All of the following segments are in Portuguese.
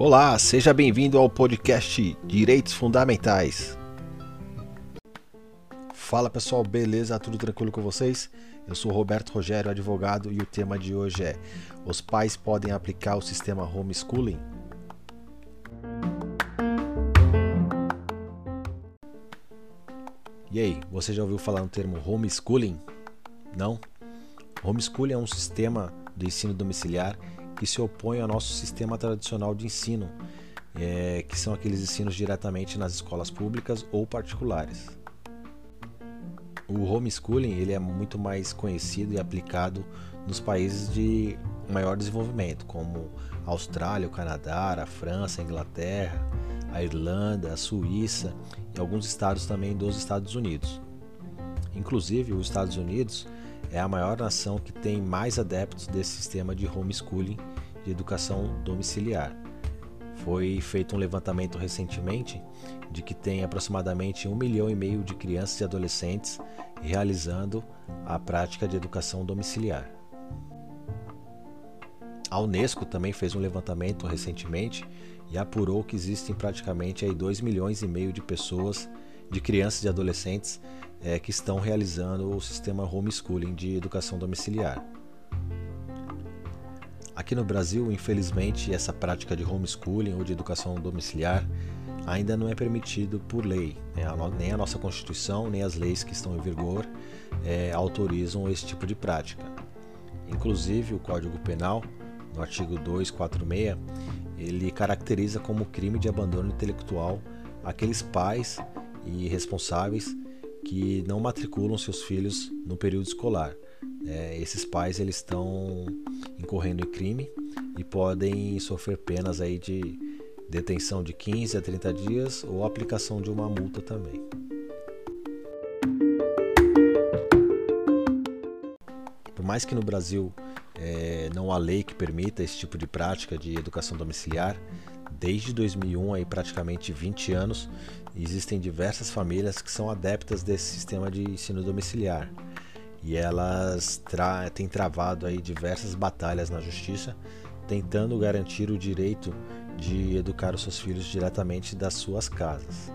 Olá, seja bem-vindo ao podcast Direitos Fundamentais. Fala pessoal, beleza? Tudo tranquilo com vocês? Eu sou Roberto Rogério, advogado, e o tema de hoje é: Os pais podem aplicar o sistema homeschooling? E aí, você já ouviu falar no termo homeschooling? Não? Homeschooling é um sistema de ensino domiciliar que se opõe ao nosso sistema tradicional de ensino, é, que são aqueles ensinos diretamente nas escolas públicas ou particulares. O homeschooling ele é muito mais conhecido e aplicado nos países de maior desenvolvimento, como a Austrália, o Canadá, a França, a Inglaterra, a Irlanda, a Suíça e alguns estados também dos Estados Unidos. Inclusive, os Estados Unidos é a maior nação que tem mais adeptos desse sistema de homeschooling de educação domiciliar. Foi feito um levantamento recentemente de que tem aproximadamente um milhão e meio de crianças e adolescentes realizando a prática de educação domiciliar. A Unesco também fez um levantamento recentemente e apurou que existem praticamente aí 2 milhões e meio de pessoas, de crianças e adolescentes é, que estão realizando o sistema homeschooling de educação domiciliar. Aqui no Brasil, infelizmente, essa prática de homeschooling ou de educação domiciliar ainda não é permitido por lei. Né? Nem a nossa Constituição, nem as leis que estão em vigor é, autorizam esse tipo de prática. Inclusive, o Código Penal, no artigo 246, ele caracteriza como crime de abandono intelectual aqueles pais e responsáveis que não matriculam seus filhos no período escolar. É, esses pais eles estão incorrendo em crime e podem sofrer penas aí de detenção de 15 a 30 dias ou aplicação de uma multa também. Por mais que no Brasil é, não há lei que permita esse tipo de prática de educação domiciliar, desde 2001, aí praticamente 20 anos, existem diversas famílias que são adeptas desse sistema de ensino domiciliar. E elas tra têm travado aí diversas batalhas na justiça, tentando garantir o direito de educar os seus filhos diretamente das suas casas.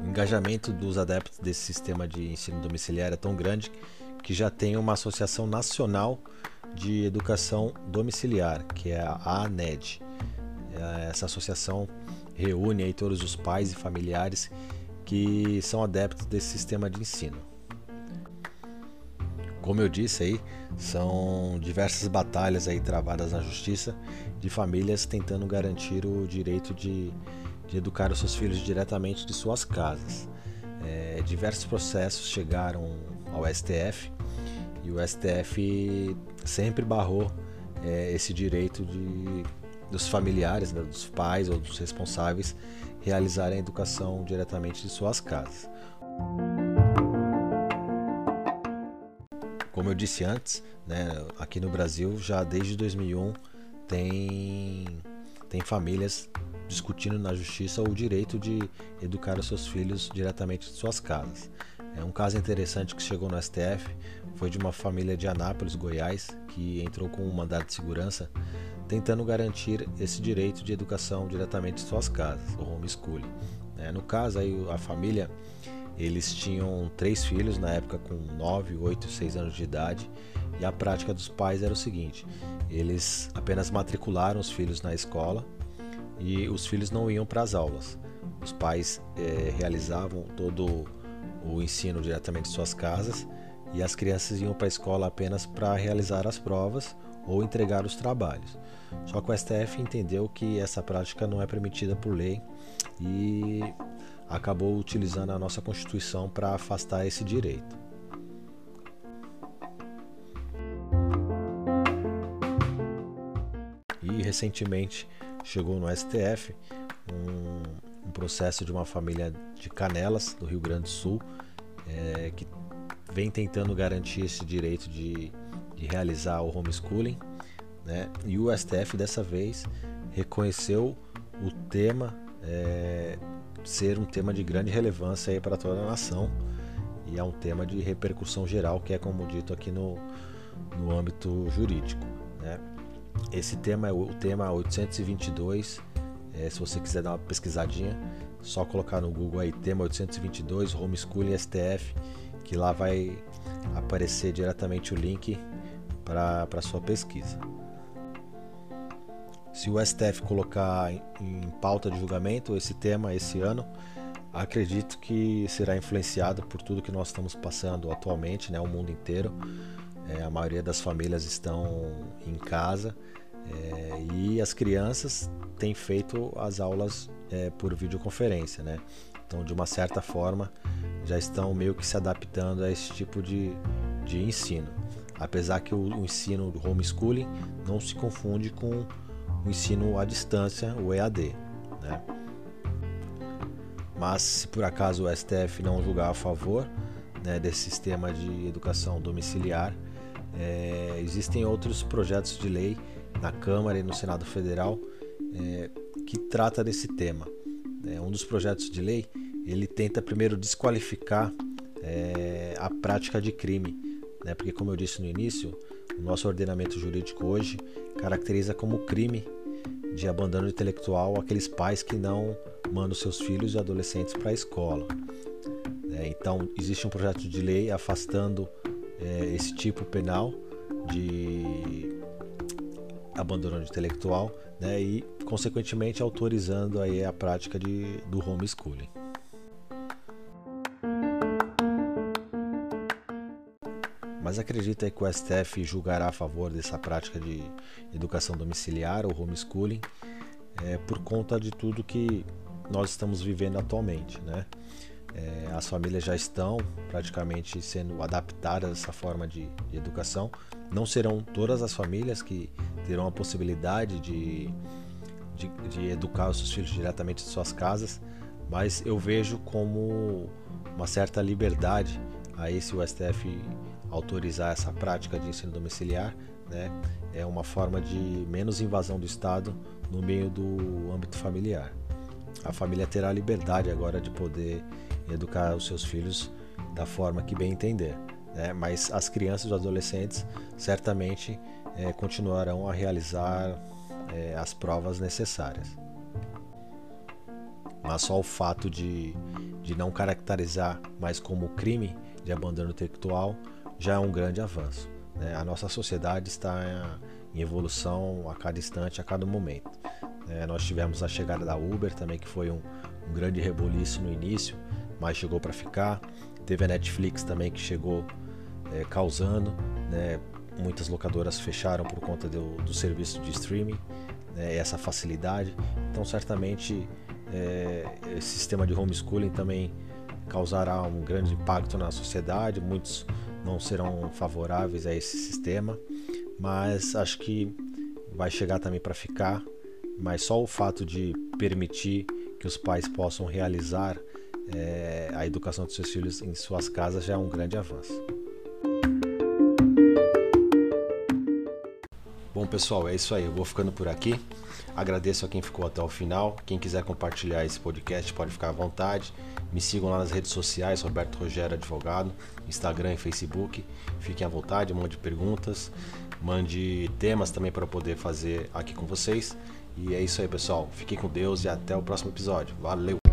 O engajamento dos adeptos desse sistema de ensino domiciliar é tão grande que já tem uma associação nacional de Educação Domiciliar, que é a ANED. É, essa associação reúne aí todos os pais e familiares que são adeptos desse sistema de ensino. Como eu disse aí, são diversas batalhas aí travadas na justiça de famílias tentando garantir o direito de, de educar os seus filhos diretamente de suas casas. É, diversos processos chegaram ao STF e o STF sempre barrou é, esse direito de, dos familiares, né, dos pais ou dos responsáveis realizarem a educação diretamente de suas casas. Como eu disse antes, né, aqui no Brasil já desde 2001 tem, tem famílias discutindo na justiça o direito de educar os seus filhos diretamente de suas casas. É um caso interessante que chegou no STF foi de uma família de Anápolis, Goiás, que entrou com um mandado de segurança tentando garantir esse direito de educação diretamente em suas casas, o homeschooling. É, no caso, aí, a família, eles tinham três filhos, na época com 9, 8, 6 anos de idade, e a prática dos pais era o seguinte: eles apenas matricularam os filhos na escola e os filhos não iam para as aulas. Os pais é, realizavam todo o ensino diretamente em suas casas e as crianças iam para a escola apenas para realizar as provas ou entregar os trabalhos. Só que o STF entendeu que essa prática não é permitida por lei e acabou utilizando a nossa Constituição para afastar esse direito. E recentemente chegou no STF um, um processo de uma família de Canelas, do Rio Grande do Sul, é, que vem tentando garantir esse direito de, de realizar o homeschooling, né? E o STF dessa vez reconheceu o tema é, ser um tema de grande relevância para toda a nação e é um tema de repercussão geral que é como dito aqui no, no âmbito jurídico, né? esse tema é o tema 822. É, se você quiser dar uma pesquisadinha, só colocar no Google aí tema 822 homeschooling STF, que lá vai aparecer diretamente o link para sua pesquisa. Se o STF colocar em pauta de julgamento esse tema esse ano, acredito que será influenciado por tudo que nós estamos passando atualmente, né, o mundo inteiro. É, a maioria das famílias estão em casa é, e as crianças têm feito as aulas é, por videoconferência, né? Então, de uma certa forma, já estão meio que se adaptando a esse tipo de, de ensino. Apesar que o, o ensino do homeschooling não se confunde com o ensino à distância, o EAD. Né? Mas se por acaso o STF não julgar a favor né, desse sistema de educação domiciliar, é, existem outros projetos de lei na Câmara e no Senado Federal é, que trata desse tema. É, um dos projetos de lei ele tenta primeiro desqualificar é, a prática de crime, né? porque como eu disse no início, o nosso ordenamento jurídico hoje caracteriza como crime de abandono intelectual aqueles pais que não mandam seus filhos e adolescentes para a escola. É, então, existe um projeto de lei afastando é, esse tipo penal de abandono intelectual né, e, consequentemente, autorizando aí a prática de, do homeschooling. Mas acredita que o STF julgará a favor dessa prática de educação domiciliar ou homeschooling é, por conta de tudo que nós estamos vivendo atualmente, né? É, as famílias já estão praticamente sendo adaptadas a essa forma de, de, educação. Não serão todas as famílias que terão a possibilidade de, de, de educar os seus filhos diretamente em suas casas, mas eu vejo como uma certa liberdade aí se o STF autorizar essa prática de ensino domiciliar, né, é uma forma de menos invasão do Estado no meio do âmbito familiar. A família terá a liberdade agora de poder educar os seus filhos da forma que bem entender, né, mas as crianças e os adolescentes certamente é, continuarão a realizar é, as provas necessárias. Mas só o fato de, de não caracterizar mais como crime de abandono intelectual já é um grande avanço. Né? A nossa sociedade está em evolução a cada instante, a cada momento. É, nós tivemos a chegada da Uber também, que foi um, um grande reboliço no início, mas chegou para ficar. Teve a Netflix também que chegou é, causando. Né? Muitas locadoras fecharam por conta do, do serviço de streaming, né? essa facilidade. Então, certamente, é, esse sistema de homeschooling também causará um grande impacto na sociedade. Muitos não serão favoráveis a esse sistema, mas acho que vai chegar também para ficar. Mas só o fato de permitir que os pais possam realizar é, a educação de seus filhos em suas casas já é um grande avanço. Bom, pessoal, é isso aí. Eu vou ficando por aqui. Agradeço a quem ficou até o final. Quem quiser compartilhar esse podcast pode ficar à vontade. Me sigam lá nas redes sociais, Roberto Rogério Advogado, Instagram e Facebook. Fiquem à vontade, mande perguntas, mande temas também para poder fazer aqui com vocês. E é isso aí, pessoal. Fiquem com Deus e até o próximo episódio. Valeu!